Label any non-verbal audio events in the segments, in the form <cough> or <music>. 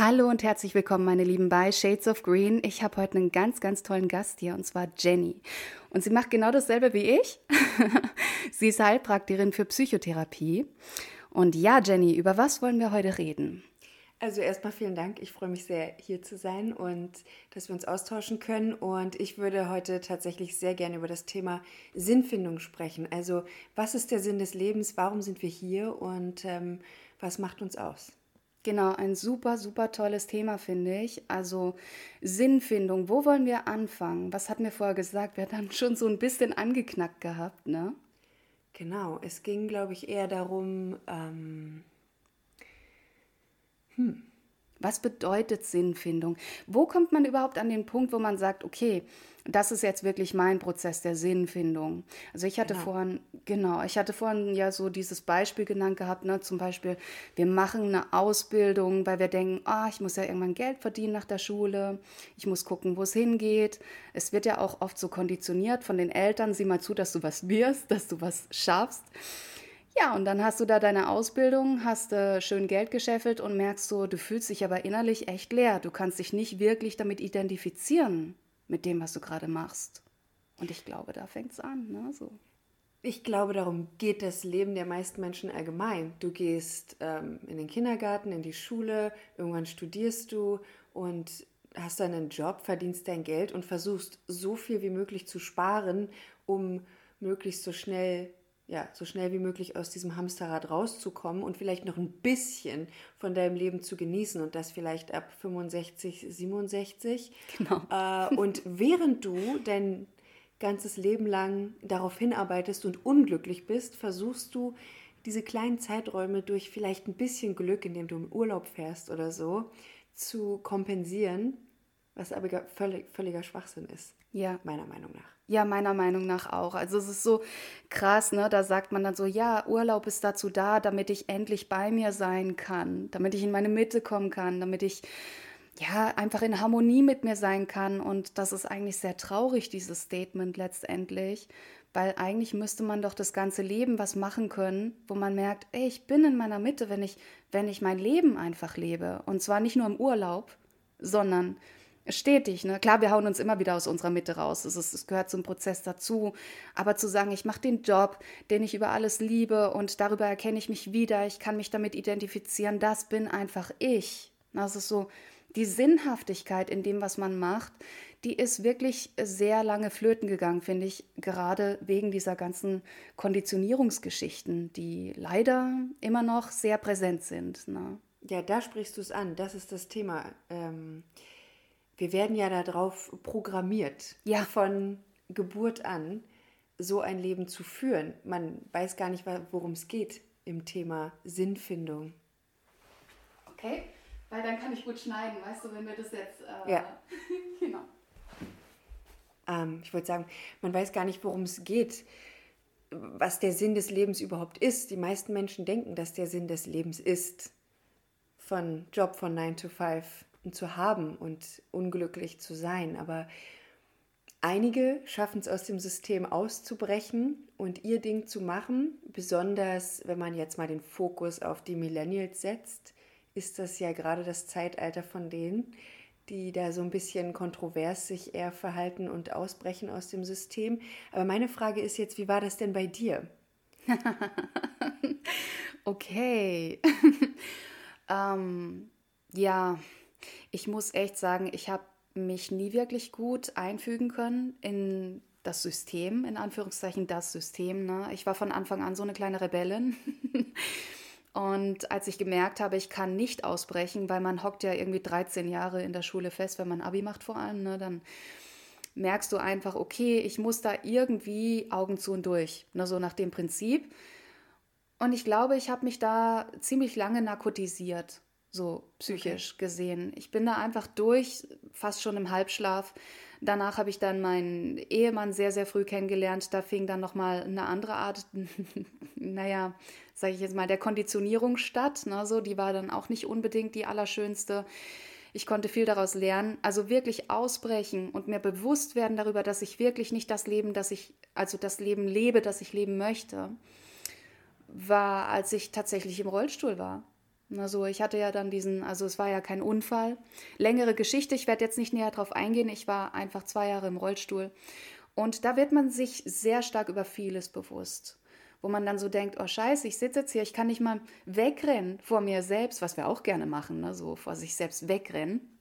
Hallo und herzlich willkommen, meine Lieben, bei Shades of Green. Ich habe heute einen ganz, ganz tollen Gast hier und zwar Jenny. Und sie macht genau dasselbe wie ich. <laughs> sie ist Heilpraktikerin für Psychotherapie. Und ja, Jenny, über was wollen wir heute reden? Also erstmal vielen Dank. Ich freue mich sehr, hier zu sein und dass wir uns austauschen können. Und ich würde heute tatsächlich sehr gerne über das Thema Sinnfindung sprechen. Also was ist der Sinn des Lebens? Warum sind wir hier? Und ähm, was macht uns aus? Genau, ein super, super tolles Thema, finde ich. Also Sinnfindung, wo wollen wir anfangen? Was hat mir vorher gesagt? Wir haben <laughs> schon so ein bisschen angeknackt gehabt, ne? Genau, es ging, glaube ich, eher darum, ähm, hm, was bedeutet Sinnfindung? Wo kommt man überhaupt an den Punkt, wo man sagt, okay, das ist jetzt wirklich mein Prozess der Sinnfindung. Also ich hatte genau. vorhin, genau, ich hatte vorhin ja so dieses Beispiel genannt gehabt, ne, zum Beispiel, wir machen eine Ausbildung, weil wir denken, ah, ich muss ja irgendwann Geld verdienen nach der Schule, ich muss gucken, wo es hingeht. Es wird ja auch oft so konditioniert von den Eltern, sieh mal zu, dass du was wirst, dass du was schaffst. Ja, und dann hast du da deine Ausbildung, hast äh, schön Geld gescheffelt und merkst so, du fühlst dich aber innerlich echt leer. Du kannst dich nicht wirklich damit identifizieren, mit dem, was du gerade machst. Und ich glaube, da fängt es an, ne? So. Ich glaube, darum geht das Leben der meisten Menschen allgemein. Du gehst ähm, in den Kindergarten, in die Schule, irgendwann studierst du und hast dann einen Job, verdienst dein Geld und versuchst so viel wie möglich zu sparen, um möglichst so schnell ja, so schnell wie möglich aus diesem Hamsterrad rauszukommen und vielleicht noch ein bisschen von deinem Leben zu genießen und das vielleicht ab 65, 67. Genau. Äh, und während du dein ganzes Leben lang darauf hinarbeitest und unglücklich bist, versuchst du diese kleinen Zeiträume durch vielleicht ein bisschen Glück, indem du im Urlaub fährst oder so, zu kompensieren, was aber völlig, völliger Schwachsinn ist. Ja. Meiner Meinung nach. Ja, meiner Meinung nach auch. Also es ist so krass, ne? Da sagt man dann so, ja, Urlaub ist dazu da, damit ich endlich bei mir sein kann, damit ich in meine Mitte kommen kann, damit ich ja einfach in Harmonie mit mir sein kann. Und das ist eigentlich sehr traurig, dieses Statement letztendlich, weil eigentlich müsste man doch das ganze Leben was machen können, wo man merkt, ey, ich bin in meiner Mitte, wenn ich, wenn ich mein Leben einfach lebe. Und zwar nicht nur im Urlaub, sondern stetig. Ne? Klar, wir hauen uns immer wieder aus unserer Mitte raus. Es, gehört zum Prozess dazu. Aber zu sagen, ich mache den Job, den ich über alles liebe und darüber erkenne ich mich wieder, ich kann mich damit identifizieren, das bin einfach ich. Das ist so die Sinnhaftigkeit in dem, was man macht, die ist wirklich sehr lange flöten gegangen, finde ich, gerade wegen dieser ganzen Konditionierungsgeschichten, die leider immer noch sehr präsent sind. Ne? Ja, da sprichst du es an. Das ist das Thema. Ähm wir werden ja darauf programmiert, ja. von Geburt an so ein Leben zu führen. Man weiß gar nicht, worum es geht im Thema Sinnfindung. Okay, weil dann kann ich gut schneiden, weißt du, wenn wir das jetzt. Äh, ja. <laughs> genau. Ähm, ich wollte sagen, man weiß gar nicht, worum es geht, was der Sinn des Lebens überhaupt ist. Die meisten Menschen denken, dass der Sinn des Lebens ist. Von Job von 9 to 5 zu haben und unglücklich zu sein. Aber einige schaffen es aus dem System auszubrechen und ihr Ding zu machen. Besonders wenn man jetzt mal den Fokus auf die Millennials setzt, ist das ja gerade das Zeitalter von denen, die da so ein bisschen kontrovers sich eher verhalten und ausbrechen aus dem System. Aber meine Frage ist jetzt, wie war das denn bei dir? <laughs> okay. <laughs> ähm, ja, ich muss echt sagen, ich habe mich nie wirklich gut einfügen können in das System, in Anführungszeichen das System. Ne? Ich war von Anfang an so eine kleine Rebellin. <laughs> Und als ich gemerkt habe, ich kann nicht ausbrechen, weil man hockt ja irgendwie 13 Jahre in der Schule fest, wenn man Abi macht vor allem, ne, dann merkst du einfach, okay, ich muss da irgendwie Augen zu und durch, ne, so nach dem Prinzip. Und ich glaube, ich habe mich da ziemlich lange narkotisiert so psychisch okay. gesehen. Ich bin da einfach durch, fast schon im Halbschlaf. Danach habe ich dann meinen Ehemann sehr, sehr früh kennengelernt. Da fing dann nochmal eine andere Art, <laughs> naja, sage ich jetzt mal, der Konditionierung statt. Ne, so, die war dann auch nicht unbedingt die allerschönste. Ich konnte viel daraus lernen. Also wirklich ausbrechen und mir bewusst werden darüber, dass ich wirklich nicht das Leben, das ich, also das Leben lebe, das ich leben möchte, war, als ich tatsächlich im Rollstuhl war Also ich hatte ja dann diesen, also es war ja kein Unfall. Längere Geschichte, ich werde jetzt nicht näher darauf eingehen. Ich war einfach zwei Jahre im Rollstuhl. Und da wird man sich sehr stark über vieles bewusst. Wo man dann so denkt, oh scheiße, ich sitze jetzt hier, ich kann nicht mal wegrennen vor mir selbst, was wir auch gerne machen, ne? so vor sich selbst wegrennen.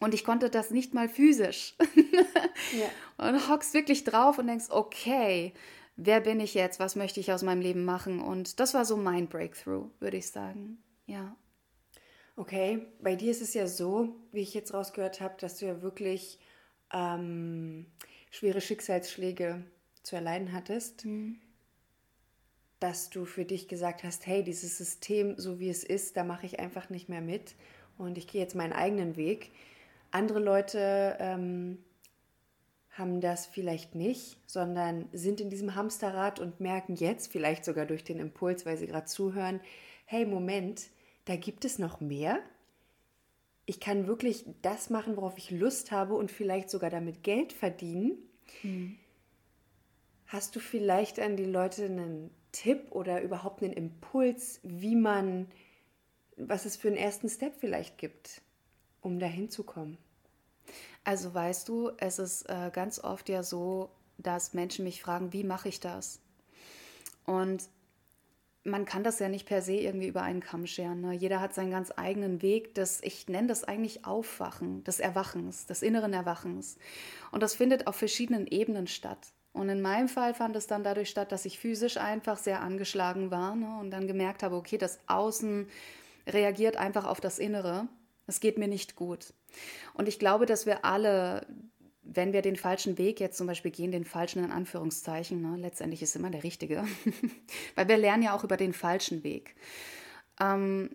Und ich konnte das nicht mal physisch. <laughs> ja. Und hockst wirklich drauf und denkst, okay, wer bin ich jetzt? Was möchte ich aus meinem Leben machen? Und das war so mein Breakthrough, würde ich sagen. Ja. Okay, bei dir ist es ja so, wie ich jetzt rausgehört habe, dass du ja wirklich ähm, schwere Schicksalsschläge zu erleiden hattest, mhm. dass du für dich gesagt hast, hey, dieses System, so wie es ist, da mache ich einfach nicht mehr mit und ich gehe jetzt meinen eigenen Weg. Andere Leute ähm, haben das vielleicht nicht, sondern sind in diesem Hamsterrad und merken jetzt, vielleicht sogar durch den Impuls, weil sie gerade zuhören, hey, Moment, da gibt es noch mehr. Ich kann wirklich das machen, worauf ich Lust habe und vielleicht sogar damit Geld verdienen. Hm. Hast du vielleicht an die Leute einen Tipp oder überhaupt einen Impuls, wie man, was es für einen ersten Step vielleicht gibt, um dahin zu kommen? Also weißt du, es ist äh, ganz oft ja so, dass Menschen mich fragen, wie mache ich das? Und man kann das ja nicht per se irgendwie über einen Kamm scheren. Ne? Jeder hat seinen ganz eigenen Weg. Das, ich nenne das eigentlich Aufwachen, des Erwachens, des inneren Erwachens. Und das findet auf verschiedenen Ebenen statt. Und in meinem Fall fand es dann dadurch statt, dass ich physisch einfach sehr angeschlagen war ne? und dann gemerkt habe, okay, das Außen reagiert einfach auf das Innere. Es geht mir nicht gut. Und ich glaube, dass wir alle, wenn wir den falschen Weg jetzt zum Beispiel gehen, den falschen in Anführungszeichen, ne, letztendlich ist immer der richtige, <laughs> weil wir lernen ja auch über den falschen Weg, ähm,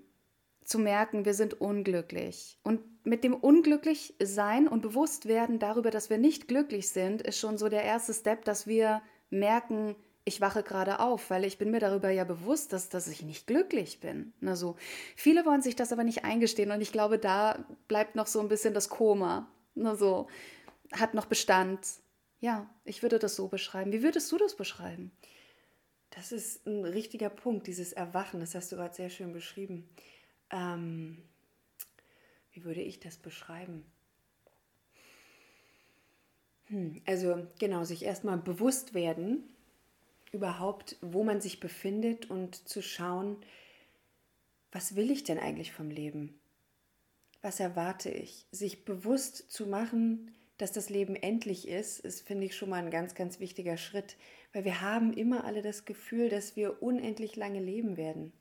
zu merken, wir sind unglücklich. Und mit dem unglücklich sein und bewusst werden darüber, dass wir nicht glücklich sind, ist schon so der erste Step, dass wir merken, ich wache gerade auf, weil ich bin mir darüber ja bewusst, dass, dass ich nicht glücklich bin. Na so. Viele wollen sich das aber nicht eingestehen und ich glaube, da bleibt noch so ein bisschen das Koma. Na so. Hat noch Bestand. Ja, ich würde das so beschreiben. Wie würdest du das beschreiben? Das ist ein richtiger Punkt, dieses Erwachen. Das hast du gerade sehr schön beschrieben. Ähm, wie würde ich das beschreiben? Hm, also genau, sich erstmal bewusst werden, überhaupt, wo man sich befindet und zu schauen, was will ich denn eigentlich vom Leben? Was erwarte ich? Sich bewusst zu machen, dass das Leben endlich ist, ist, finde ich, schon mal ein ganz, ganz wichtiger Schritt, weil wir haben immer alle das Gefühl, dass wir unendlich lange leben werden.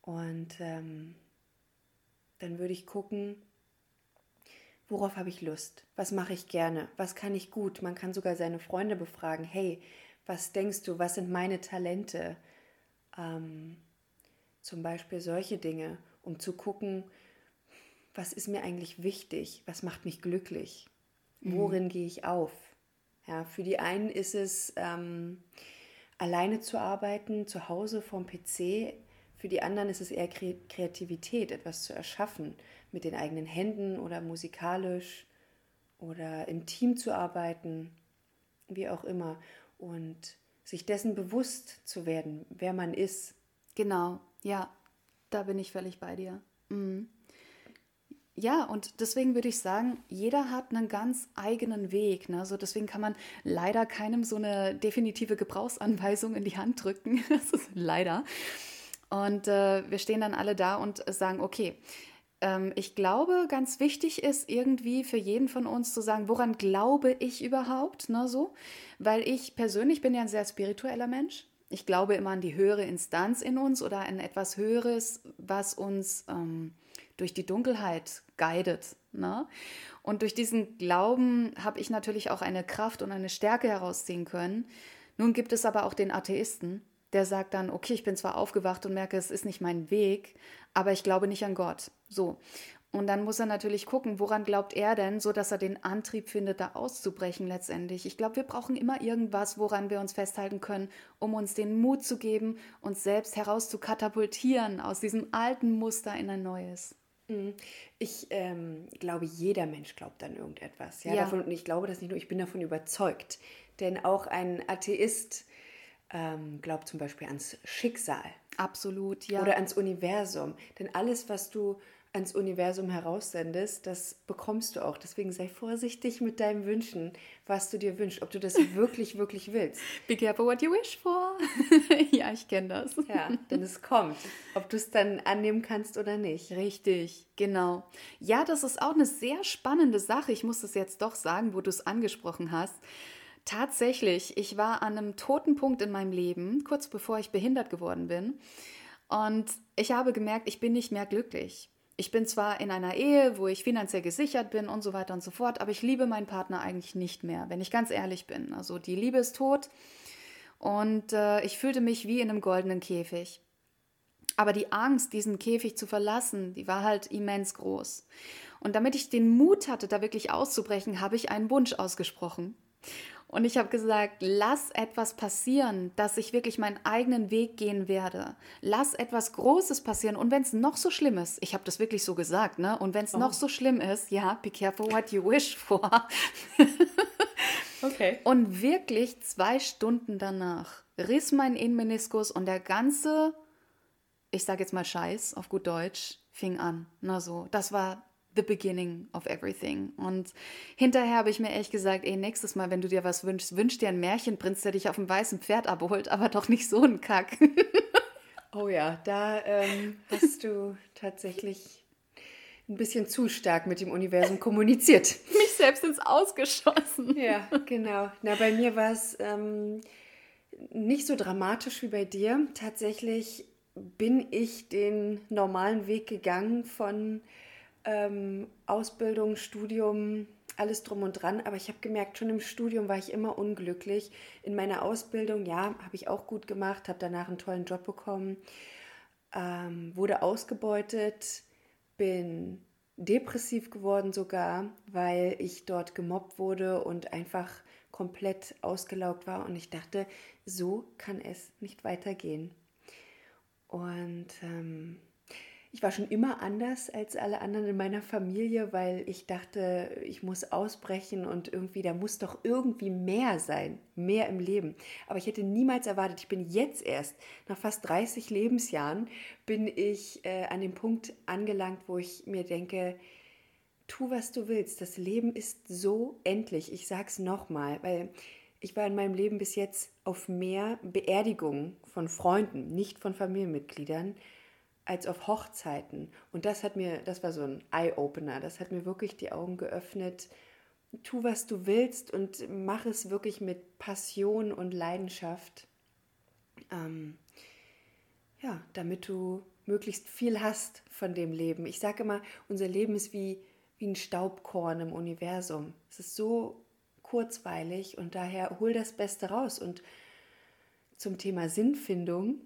Und ähm, dann würde ich gucken, worauf habe ich Lust? Was mache ich gerne? Was kann ich gut? Man kann sogar seine Freunde befragen. Hey, was denkst du, was sind meine Talente? Ähm, zum Beispiel solche Dinge, um zu gucken, was ist mir eigentlich wichtig, was macht mich glücklich, mhm. worin mhm. gehe ich auf. Ja, für die einen ist es ähm, alleine zu arbeiten, zu Hause vorm PC. Für die anderen ist es eher Kreativität, etwas zu erschaffen, mit den eigenen Händen oder musikalisch oder im Team zu arbeiten, wie auch immer und sich dessen bewusst zu werden, wer man ist. Genau, ja, da bin ich völlig bei dir. Mhm. Ja, und deswegen würde ich sagen, jeder hat einen ganz eigenen Weg. Ne? So deswegen kann man leider keinem so eine definitive Gebrauchsanweisung in die Hand drücken. <laughs> leider. Und äh, wir stehen dann alle da und sagen, okay, ähm, ich glaube, ganz wichtig ist irgendwie für jeden von uns zu sagen, woran glaube ich überhaupt, ne, so, weil ich persönlich bin ja ein sehr spiritueller Mensch. Ich glaube immer an die höhere Instanz in uns oder an etwas Höheres, was uns ähm, durch die Dunkelheit guidet. Ne? Und durch diesen Glauben habe ich natürlich auch eine Kraft und eine Stärke herausziehen können. Nun gibt es aber auch den Atheisten, der sagt dann, okay, ich bin zwar aufgewacht und merke, es ist nicht mein Weg, aber ich glaube nicht an Gott. So. Und dann muss er natürlich gucken, woran glaubt er denn, so dass er den Antrieb findet, da auszubrechen letztendlich. Ich glaube, wir brauchen immer irgendwas, woran wir uns festhalten können, um uns den Mut zu geben, uns selbst herauszukatapultieren aus diesem alten Muster in ein neues. Mhm. Ich ähm, glaube, jeder Mensch glaubt an irgendetwas. Ja, ja. Davon, und ich glaube das nicht nur, ich bin davon überzeugt. Denn auch ein Atheist ähm, glaubt zum Beispiel ans Schicksal. Absolut, ja. Oder ans Universum. Denn alles, was du ans Universum heraussendest, das bekommst du auch. Deswegen sei vorsichtig mit deinem Wünschen, was du dir wünschst, ob du das <laughs> wirklich, wirklich willst. Be careful what you wish for. <laughs> ja, ich kenne das. Ja, denn es kommt, ob du es dann annehmen kannst oder nicht. Richtig, genau. Ja, das ist auch eine sehr spannende Sache. Ich muss es jetzt doch sagen, wo du es angesprochen hast. Tatsächlich, ich war an einem toten Punkt in meinem Leben, kurz bevor ich behindert geworden bin. Und ich habe gemerkt, ich bin nicht mehr glücklich. Ich bin zwar in einer Ehe, wo ich finanziell gesichert bin und so weiter und so fort, aber ich liebe meinen Partner eigentlich nicht mehr, wenn ich ganz ehrlich bin. Also die Liebe ist tot und äh, ich fühlte mich wie in einem goldenen Käfig. Aber die Angst, diesen Käfig zu verlassen, die war halt immens groß. Und damit ich den Mut hatte, da wirklich auszubrechen, habe ich einen Wunsch ausgesprochen. Und ich habe gesagt, lass etwas passieren, dass ich wirklich meinen eigenen Weg gehen werde. Lass etwas Großes passieren. Und wenn es noch so schlimm ist, ich habe das wirklich so gesagt, ne? Und wenn es oh. noch so schlimm ist, ja, be careful what you wish for. okay. Und wirklich zwei Stunden danach riss mein Innenmeniskus und der ganze, ich sage jetzt mal Scheiß auf gut Deutsch, fing an. Na so, das war the beginning of everything. Und hinterher habe ich mir echt gesagt, ey, nächstes Mal, wenn du dir was wünschst, wünsch dir einen Märchenprinz, der dich auf dem weißen Pferd abholt, aber doch nicht so ein Kack. <laughs> oh ja, da ähm, hast du tatsächlich ein bisschen zu stark mit dem Universum kommuniziert. <laughs> Mich selbst ins Ausgeschossen. Ja, genau. Na, bei mir war es ähm, nicht so dramatisch wie bei dir. Tatsächlich bin ich den normalen Weg gegangen von ähm, Ausbildung, Studium, alles drum und dran. Aber ich habe gemerkt, schon im Studium war ich immer unglücklich. In meiner Ausbildung, ja, habe ich auch gut gemacht, habe danach einen tollen Job bekommen, ähm, wurde ausgebeutet, bin depressiv geworden sogar, weil ich dort gemobbt wurde und einfach komplett ausgelaugt war. Und ich dachte, so kann es nicht weitergehen. Und ähm, ich war schon immer anders als alle anderen in meiner Familie, weil ich dachte, ich muss ausbrechen und irgendwie, da muss doch irgendwie mehr sein, mehr im Leben. Aber ich hätte niemals erwartet, ich bin jetzt erst, nach fast 30 Lebensjahren, bin ich äh, an dem Punkt angelangt, wo ich mir denke, tu, was du willst. Das Leben ist so endlich. Ich sag's nochmal, weil ich war in meinem Leben bis jetzt auf mehr Beerdigungen von Freunden, nicht von Familienmitgliedern, als auf Hochzeiten. Und das hat mir, das war so ein Eye-Opener, das hat mir wirklich die Augen geöffnet. Tu, was du willst und mach es wirklich mit Passion und Leidenschaft. Ähm, ja, damit du möglichst viel hast von dem Leben. Ich sage immer, unser Leben ist wie, wie ein Staubkorn im Universum. Es ist so kurzweilig und daher hol das Beste raus. Und zum Thema Sinnfindung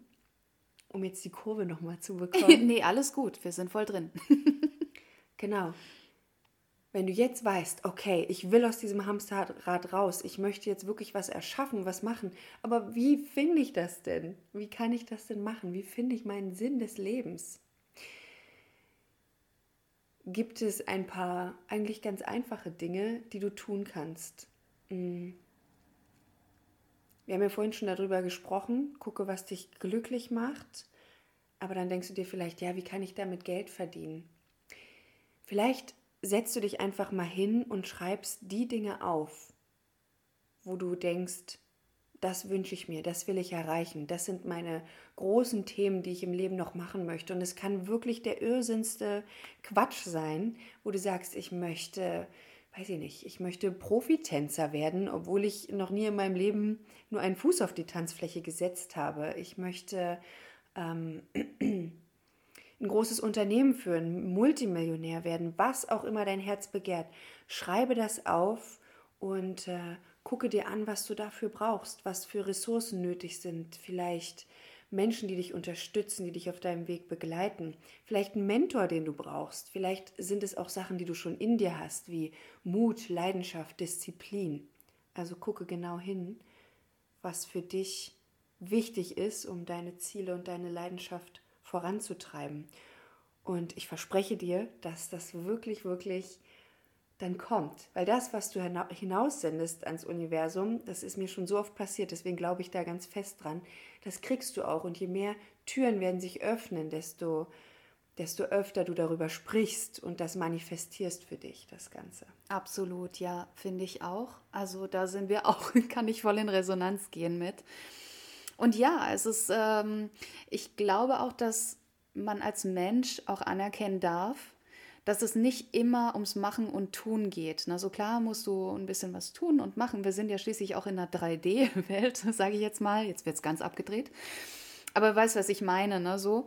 um jetzt die Kurve nochmal zu <laughs> bekommen. nee, alles gut, wir sind voll drin. <laughs> genau. Wenn du jetzt weißt, okay, ich will aus diesem Hamsterrad raus, ich möchte jetzt wirklich was erschaffen, was machen, aber wie finde ich das denn? Wie kann ich das denn machen? Wie finde ich meinen Sinn des Lebens? Gibt es ein paar eigentlich ganz einfache Dinge, die du tun kannst? Hm. Wir haben ja vorhin schon darüber gesprochen. Gucke, was dich glücklich macht. Aber dann denkst du dir vielleicht, ja, wie kann ich damit Geld verdienen? Vielleicht setzt du dich einfach mal hin und schreibst die Dinge auf, wo du denkst, das wünsche ich mir, das will ich erreichen, das sind meine großen Themen, die ich im Leben noch machen möchte. Und es kann wirklich der irrsinnste Quatsch sein, wo du sagst, ich möchte weiß ich nicht, ich möchte Profitänzer werden, obwohl ich noch nie in meinem Leben nur einen Fuß auf die Tanzfläche gesetzt habe. Ich möchte ähm, <clears throat> ein großes Unternehmen führen, Multimillionär werden, was auch immer dein Herz begehrt. Schreibe das auf und äh, gucke dir an, was du dafür brauchst, was für Ressourcen nötig sind. Vielleicht Menschen, die dich unterstützen, die dich auf deinem Weg begleiten. Vielleicht ein Mentor, den du brauchst. Vielleicht sind es auch Sachen, die du schon in dir hast, wie Mut, Leidenschaft, Disziplin. Also gucke genau hin, was für dich wichtig ist, um deine Ziele und deine Leidenschaft voranzutreiben. Und ich verspreche dir, dass das wirklich, wirklich dann kommt. Weil das, was du hinaussendest ans Universum, das ist mir schon so oft passiert, deswegen glaube ich da ganz fest dran, das kriegst du auch. Und je mehr Türen werden sich öffnen, desto, desto öfter du darüber sprichst und das manifestierst für dich, das Ganze. Absolut, ja, finde ich auch. Also da sind wir auch, <laughs> kann ich voll in Resonanz gehen mit. Und ja, es ist, ähm, ich glaube auch, dass man als Mensch auch anerkennen darf, dass es nicht immer ums Machen und Tun geht. Na, so klar musst du ein bisschen was tun und machen. Wir sind ja schließlich auch in einer 3D-Welt, <laughs> sage ich jetzt mal. Jetzt wird es ganz abgedreht. Aber weißt, was ich meine, ne? So.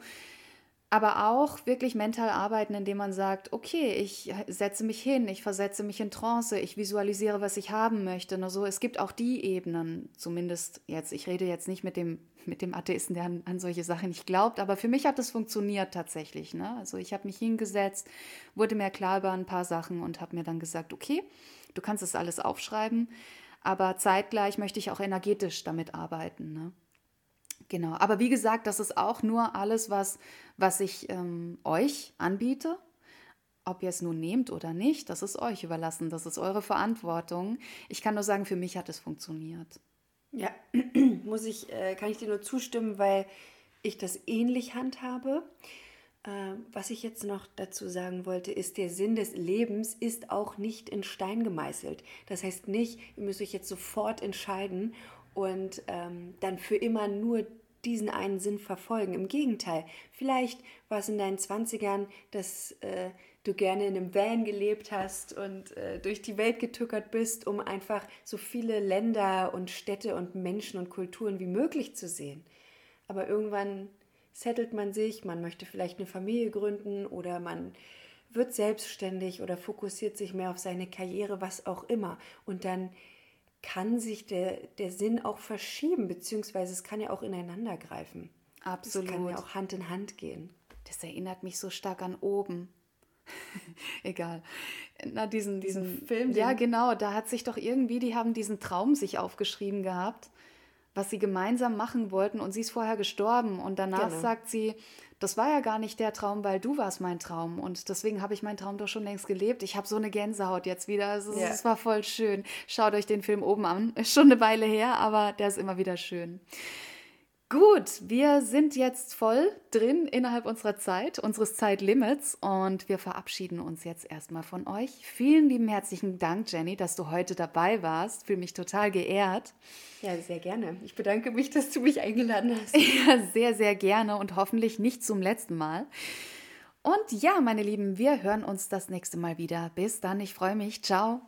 Aber auch wirklich mental arbeiten, indem man sagt, okay, ich setze mich hin, ich versetze mich in Trance, ich visualisiere, was ich haben möchte. Ne? So, es gibt auch die Ebenen, zumindest jetzt, ich rede jetzt nicht mit dem, mit dem Atheisten, der an, an solche Sachen nicht glaubt, aber für mich hat es funktioniert tatsächlich. Ne? Also ich habe mich hingesetzt, wurde mir klar über ein paar Sachen und habe mir dann gesagt, okay, du kannst das alles aufschreiben, aber zeitgleich möchte ich auch energetisch damit arbeiten. Ne? Genau, aber wie gesagt, das ist auch nur alles, was, was ich ähm, euch anbiete. Ob ihr es nun nehmt oder nicht, das ist euch überlassen, das ist eure Verantwortung. Ich kann nur sagen, für mich hat es funktioniert. Ja, <clears throat> muss ich, äh, kann ich dir nur zustimmen, weil ich das ähnlich handhabe. Äh, was ich jetzt noch dazu sagen wollte, ist, der Sinn des Lebens ist auch nicht in Stein gemeißelt. Das heißt nicht, ihr müsst euch jetzt sofort entscheiden und ähm, dann für immer nur diesen einen Sinn verfolgen. Im Gegenteil, vielleicht war es in deinen 20ern, dass äh, du gerne in einem Van gelebt hast und äh, durch die Welt getückert bist, um einfach so viele Länder und Städte und Menschen und Kulturen wie möglich zu sehen. Aber irgendwann settelt man sich, man möchte vielleicht eine Familie gründen oder man wird selbstständig oder fokussiert sich mehr auf seine Karriere, was auch immer. Und dann kann sich der, der Sinn auch verschieben, beziehungsweise es kann ja auch ineinander greifen. Absolut. Es kann ja auch Hand in Hand gehen. Das erinnert mich so stark an oben. <laughs> Egal. Na, diesen, diesen Film. Ja, genau. Da hat sich doch irgendwie, die haben diesen Traum sich aufgeschrieben gehabt, was sie gemeinsam machen wollten und sie ist vorher gestorben. Und danach genau. sagt sie, das war ja gar nicht der Traum, weil du warst mein Traum. Und deswegen habe ich meinen Traum doch schon längst gelebt. Ich habe so eine Gänsehaut jetzt wieder. Es, ja. es war voll schön. Schaut euch den Film oben an. Ist schon eine Weile her, aber der ist immer wieder schön. Gut, wir sind jetzt voll drin innerhalb unserer Zeit, unseres Zeitlimits und wir verabschieden uns jetzt erstmal von euch. Vielen lieben herzlichen Dank, Jenny, dass du heute dabei warst. Fühle mich total geehrt. Ja, sehr gerne. Ich bedanke mich, dass du mich eingeladen hast. <laughs> Ja, sehr, sehr gerne und hoffentlich nicht zum letzten Mal. Und ja, meine Lieben, wir hören uns das nächste Mal wieder. Bis dann, ich freue mich. Ciao.